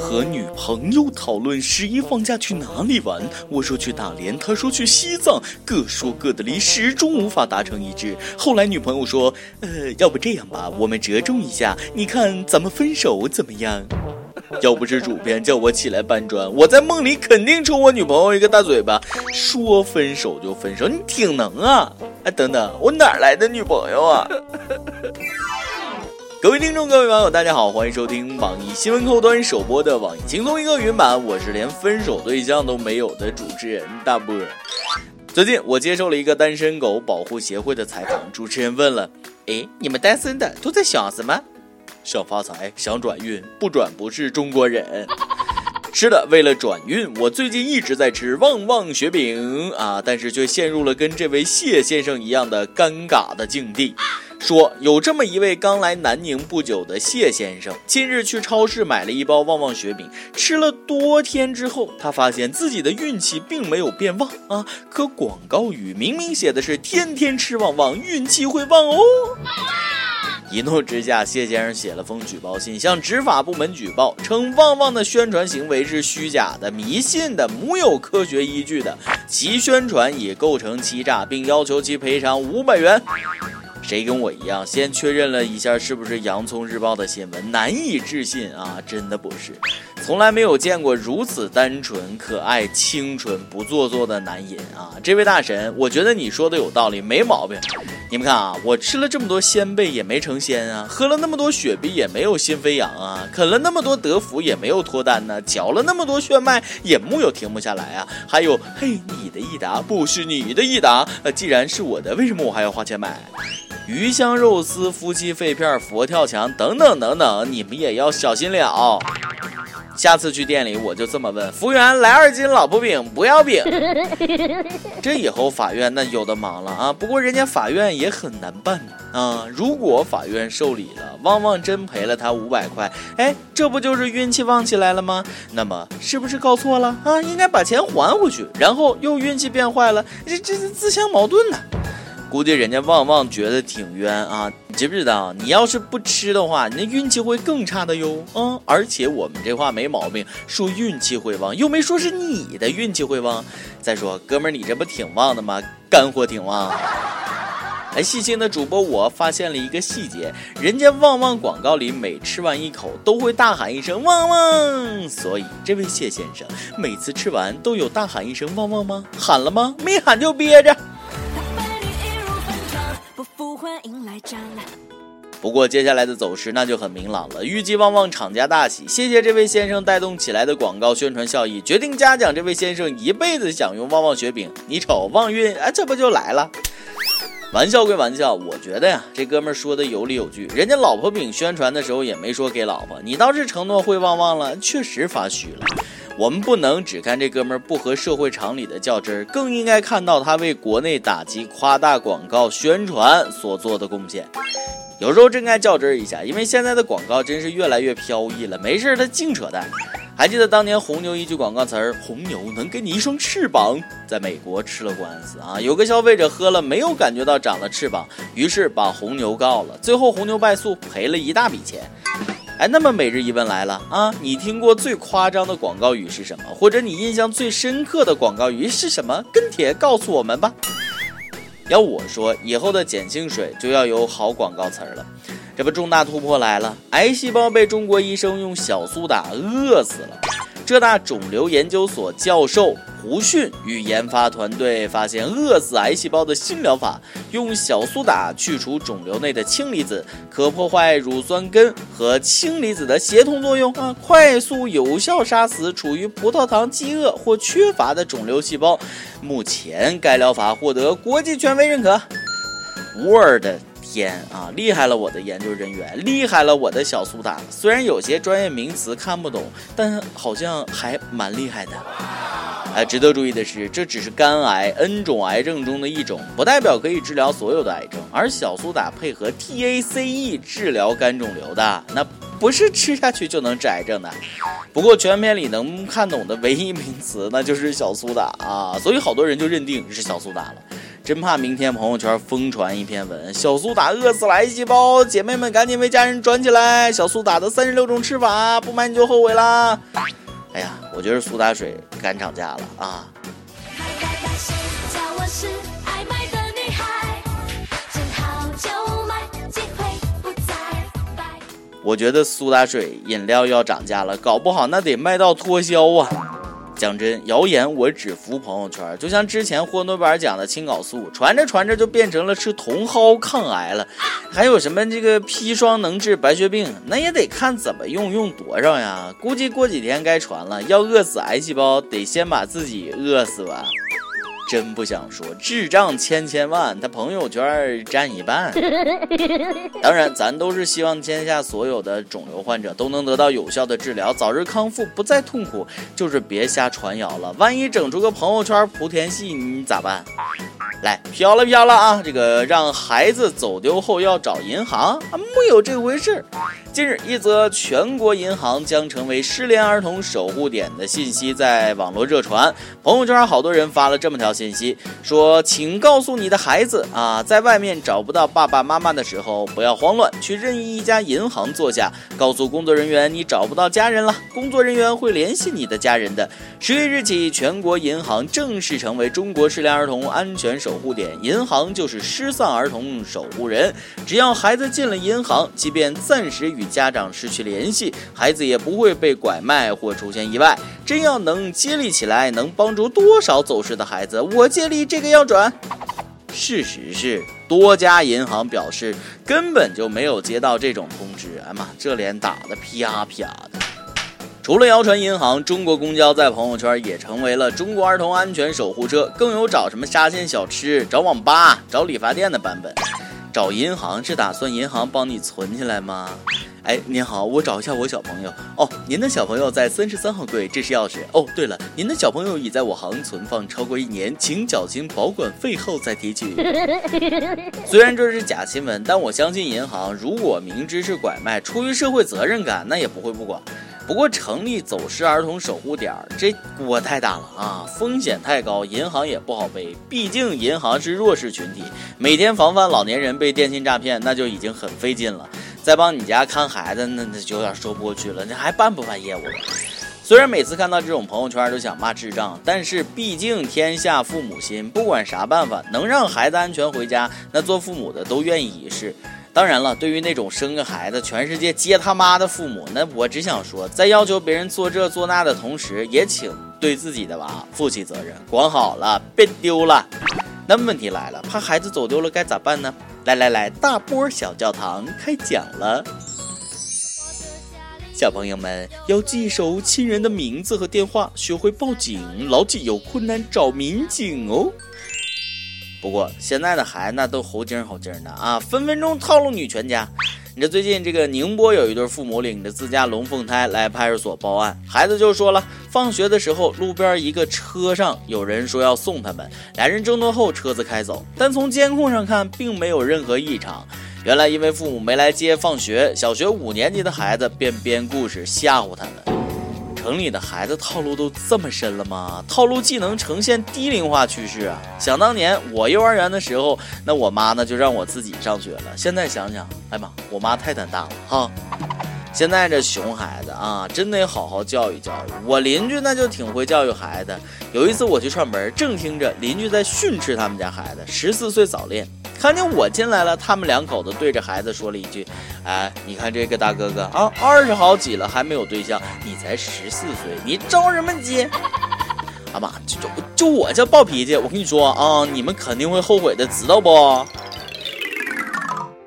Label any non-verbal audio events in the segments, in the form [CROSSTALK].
和女朋友讨论十一放假去哪里玩，我说去大连，他说去西藏，各说各的理，始终无法达成一致。后来女朋友说：“呃，要不这样吧，我们折中一下，你看咱们分手怎么样？”要不是主编叫我起来搬砖，我在梦里肯定抽我女朋友一个大嘴巴。说分手就分手，你挺能啊！哎，等等，我哪来的女朋友啊？各位听众，各位网友，大家好，欢迎收听网易新闻客户端首播的网易轻松一刻云版，我是连分手对象都没有的主持人大波。最近我接受了一个单身狗保护协会的采访，主持人问了：“哎，你们单身的都在想什么？想发财，想转运，不转不是中国人。”是的，为了转运，我最近一直在吃旺旺雪饼啊，但是却陷入了跟这位谢先生一样的尴尬的境地。说有这么一位刚来南宁不久的谢先生，近日去超市买了一包旺旺雪饼，吃了多天之后，他发现自己的运气并没有变旺啊，可广告语明明写的是天天吃旺旺，运气会旺哦。一怒之下，谢先生写了封举报信，向执法部门举报，称旺旺的宣传行为是虚假的、迷信的、没有科学依据的，其宣传已构成欺诈，并要求其赔偿五百元。谁跟我一样，先确认了一下是不是洋葱日报的新闻，难以置信啊！真的不是，从来没有见过如此单纯、可爱、清纯、不做作的男人啊！这位大神，我觉得你说的有道理，没毛病。你们看啊，我吃了这么多鲜贝也没成仙啊，喝了那么多雪碧也没有心飞扬啊，啃了那么多德芙也没有脱单呢，嚼了那么多炫迈也木有停不下来啊！还有，嘿，你的益达不是你的益达，呃，既然是我的，为什么我还要花钱买？鱼香肉丝、夫妻肺片、佛跳墙等等等等，你们也要小心了。下次去店里我就这么问服务员：来二斤老婆饼，不要饼。[LAUGHS] 这以后法院那有的忙了啊！不过人家法院也很难办啊。如果法院受理了，旺旺真赔了他五百块，哎，这不就是运气旺起来了吗？那么是不是告错了啊？应该把钱还回去，然后又运气变坏了，这这是自相矛盾呢。估计人家旺旺觉得挺冤啊！你知不知道，你要是不吃的话，你那运气会更差的哟。嗯，而且我们这话没毛病，说运气会旺，又没说是你的运气会旺。再说，哥们儿，你这不挺旺的吗？干货挺旺。哎，细心的主播我发现了一个细节，人家旺旺广告里每吃完一口都会大喊一声旺旺，所以这位谢先生每次吃完都有大喊一声旺旺吗？喊了吗？没喊就憋着。欢迎来展览不过接下来的走势那就很明朗了，预计旺旺厂家大喜，谢谢这位先生带动起来的广告宣传效益，决定嘉奖这位先生一辈子享用旺旺雪饼。你瞅旺运，[LAUGHS] 哎，这不就来了？玩笑归玩笑，我觉得呀，这哥们说的有理有据。人家老婆饼宣传的时候也没说给老婆，你倒是承诺会旺旺了，确实发虚了。我们不能只看这哥们儿不合社会常理的较真儿，更应该看到他为国内打击夸大广告宣传所做的贡献。有时候真该较真儿一下，因为现在的广告真是越来越飘逸了，没事儿他净扯淡。还记得当年红牛一句广告词儿“红牛能给你一双翅膀”在美国吃了官司啊，有个消费者喝了没有感觉到长了翅膀，于是把红牛告了，最后红牛败诉，赔了一大笔钱。哎，那么每日一问来了啊，你听过最夸张的广告语是什么？或者你印象最深刻的广告语是什么？跟帖告诉我们吧。要我说，以后的碱性水就要有好广告词儿了。这不重大突破来了，癌细胞被中国医生用小苏打饿死了。浙大肿瘤研究所教授胡迅与研发团队发现，饿死癌细胞的新疗法，用小苏打去除肿瘤内的氢离子，可破坏乳酸根和氢离子的协同作用啊，快速有效杀死处于葡萄糖饥饿或缺乏的肿瘤细胞。目前该疗法获得国际权威认可。Word。天啊，厉害了我的研究人员，厉害了我的小苏打。虽然有些专业名词看不懂，但好像还蛮厉害的。哎，值得注意的是，这只是肝癌 N 种癌症中的一种，不代表可以治疗所有的癌症。而小苏打配合 TACE 治疗肝肿瘤的，那不是吃下去就能治癌症的。不过全片里能看懂的唯一名词，那就是小苏打啊，所以好多人就认定是小苏打了。真怕明天朋友圈疯传一篇文，小苏打饿死了癌细胞，姐妹们赶紧为家人转起来！小苏打的三十六种吃法，不买你就后悔啦！哎呀，我觉得苏打水敢涨价了啊！我觉得苏打水饮料要涨价了，搞不好那得卖到脱销啊！讲真，谣言我只服朋友圈，就像之前霍诺贝尔奖的青蒿素，传着传着就变成了吃茼蒿抗癌了。还有什么这个砒霜能治白血病，那也得看怎么用，用多少呀？估计过几天该传了，要饿死癌细胞，得先把自己饿死吧。真不想说，智障千千万，他朋友圈占一半。[LAUGHS] 当然，咱都是希望天下所有的肿瘤患者都能得到有效的治疗，早日康复，不再痛苦。就是别瞎传谣了，万一整出个朋友圈莆田系，你咋办？来飘了飘了啊！这个让孩子走丢后要找银行啊，木有这回事。近日，一则全国银行将成为失联儿童守护点的信息在网络热传，朋友圈好多人发了这么条信息，说：“请告诉你的孩子啊，在外面找不到爸爸妈妈的时候，不要慌乱，去任意一家银行坐下，告诉工作人员你找不到家人了，工作人员会联系你的家人的。”十月日起，全国银行正式成为中国失联儿童安全。守护点银行就是失散儿童守护人，只要孩子进了银行，即便暂时与家长失去联系，孩子也不会被拐卖或出现意外。真要能接力起来，能帮助多少走失的孩子？我接力这个要转。事实是，多家银行表示根本就没有接到这种通知。哎妈，这脸打的啪啪的。除了谣传银行，中国公交在朋友圈也成为了中国儿童安全守护车，更有找什么沙县小吃、找网吧、找理发店的版本。找银行是打算银行帮你存起来吗？哎，您好，我找一下我小朋友。哦，您的小朋友在三十三号柜，这是钥匙。哦，对了，您的小朋友已在我行存放超过一年，请缴清保管费后再提取。[LAUGHS] 虽然这是假新闻，但我相信银行如果明知是拐卖，出于社会责任感，那也不会不管。不过成立走失儿童守护点儿，这锅太大了啊，风险太高，银行也不好背。毕竟银行是弱势群体，每天防范老年人被电信诈骗，那就已经很费劲了。再帮你家看孩子，那那就有点说不过去了。你还办不办业务了？虽然每次看到这种朋友圈都想骂智障，但是毕竟天下父母心，不管啥办法能让孩子安全回家，那做父母的都愿意一试。当然了，对于那种生个孩子全世界接他妈的父母，那我只想说，在要求别人做这做那的同时，也请对自己的娃负起责任，管好了，别丢了。那问题来了，怕孩子走丢了该咋办呢？来来来，大波小教堂开讲了。小朋友们要记熟亲人的名字和电话，学会报警，牢记有困难找民警哦。不过现在的孩子那都猴精猴精的啊，分分钟套路你全家。你这最近这个宁波有一对父母领着自家龙凤胎来派出所报案，孩子就说了，放学的时候路边一个车上有人说要送他们，俩人争夺后车子开走，但从监控上看并没有任何异常。原来因为父母没来接放学，小学五年级的孩子便编故事吓唬他们。城里的孩子套路都这么深了吗？套路技能呈现低龄化趋势啊！想当年我幼儿园的时候，那我妈呢就让我自己上学了。现在想想，哎妈，我妈太胆大了哈！现在这熊孩子啊，真得好好教育教育。我邻居那就挺会教育孩子。有一次我去串门，正听着邻居在训斥他们家孩子十四岁早恋。看见我进来了，他们两口子对着孩子说了一句：“哎，你看这个大哥哥啊，二十好几了还没有对象，你才十四岁，你着什么急？” [LAUGHS] 阿妈，就就就我这暴脾气，我跟你说啊，你们肯定会后悔的，知道不？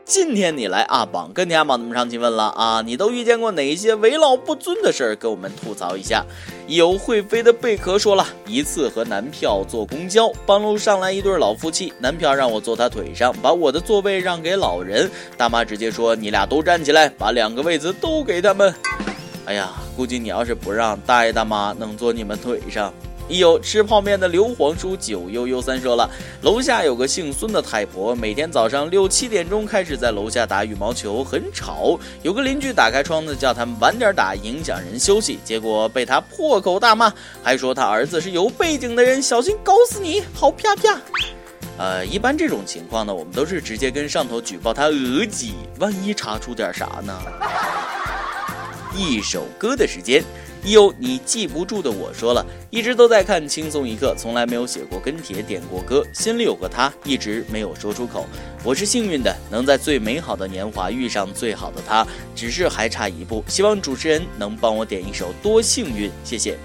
今天你来阿榜跟天阿榜那么上提问了啊！你都遇见过哪些为老不尊的事儿？跟我们吐槽一下。有会飞的贝壳说了一次和男票坐公交，半路上来一对老夫妻，男票让我坐他腿上，把我的座位让给老人。大妈直接说：“你俩都站起来，把两个位子都给他们。”哎呀，估计你要是不让，大爷大妈能坐你们腿上。一有吃泡面的刘皇叔九悠悠三说了，楼下有个姓孙的太婆，每天早上六七点钟开始在楼下打羽毛球，很吵。有个邻居打开窗子叫他们晚点打，影响人休息，结果被他破口大骂，还说他儿子是有背景的人，小心搞死你！好啪啪。呃，一般这种情况呢，我们都是直接跟上头举报他讹击，万一查出点啥呢？[LAUGHS] 一首歌的时间。有你记不住的，我说了一直都在看轻松一刻，从来没有写过跟帖点过歌，心里有个他，一直没有说出口。我是幸运的，能在最美好的年华遇上最好的他，只是还差一步。希望主持人能帮我点一首《多幸运》，谢谢。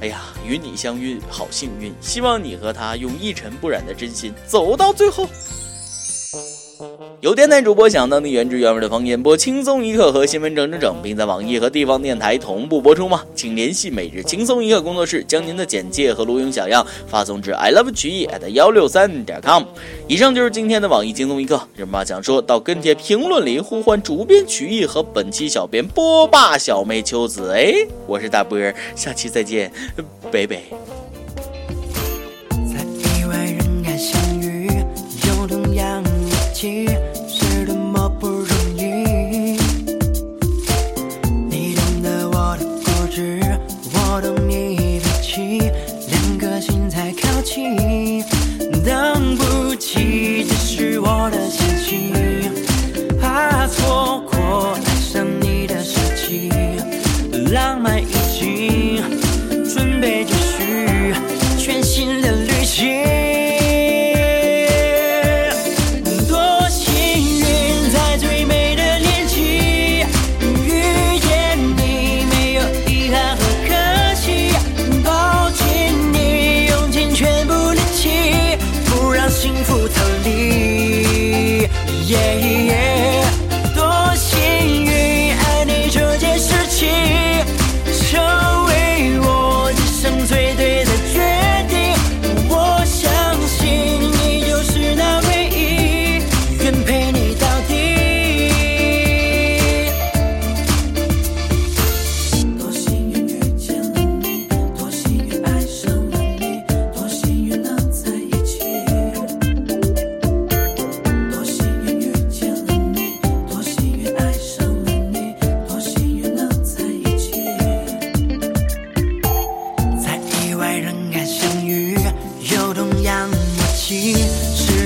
哎呀，与你相遇好幸运，希望你和他用一尘不染的真心走到最后。有电台主播想当地原汁原味的方言播轻松一刻和新闻整整整，并在网易和地方电台同步播出吗？请联系每日轻松一刻工作室，将您的简介和录音小样发送至 i love 曲艺 at 幺六三点 com。以上就是今天的网易轻松一刻，人妈想说到跟帖评论里呼唤主编曲艺和本期小编波霸小妹秋子。哎，我是大波儿，下期再见，拜拜 autumn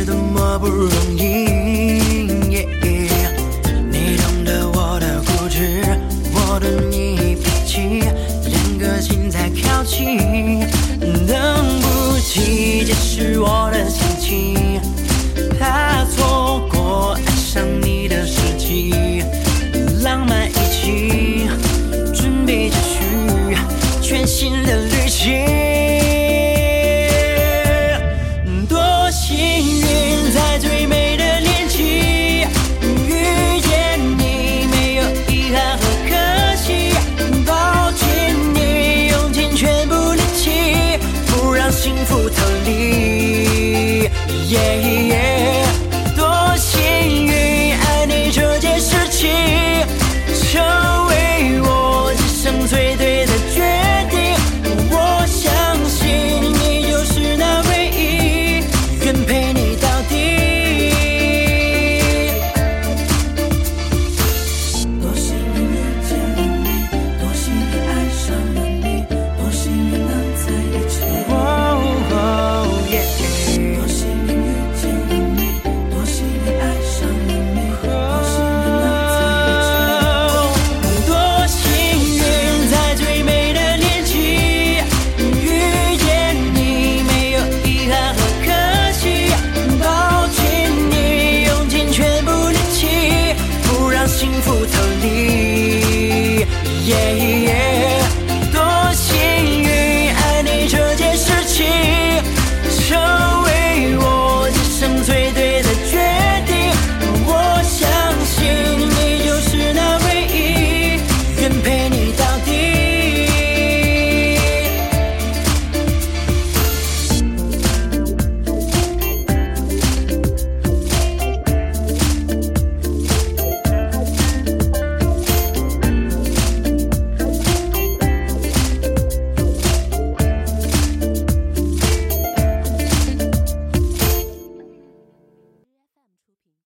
多么不容易，你懂得我的固执，我懂你脾气，两颗心在靠近，等不及解释我的心情，怕错过爱上你的时机，浪漫一起准备继续全新的旅行。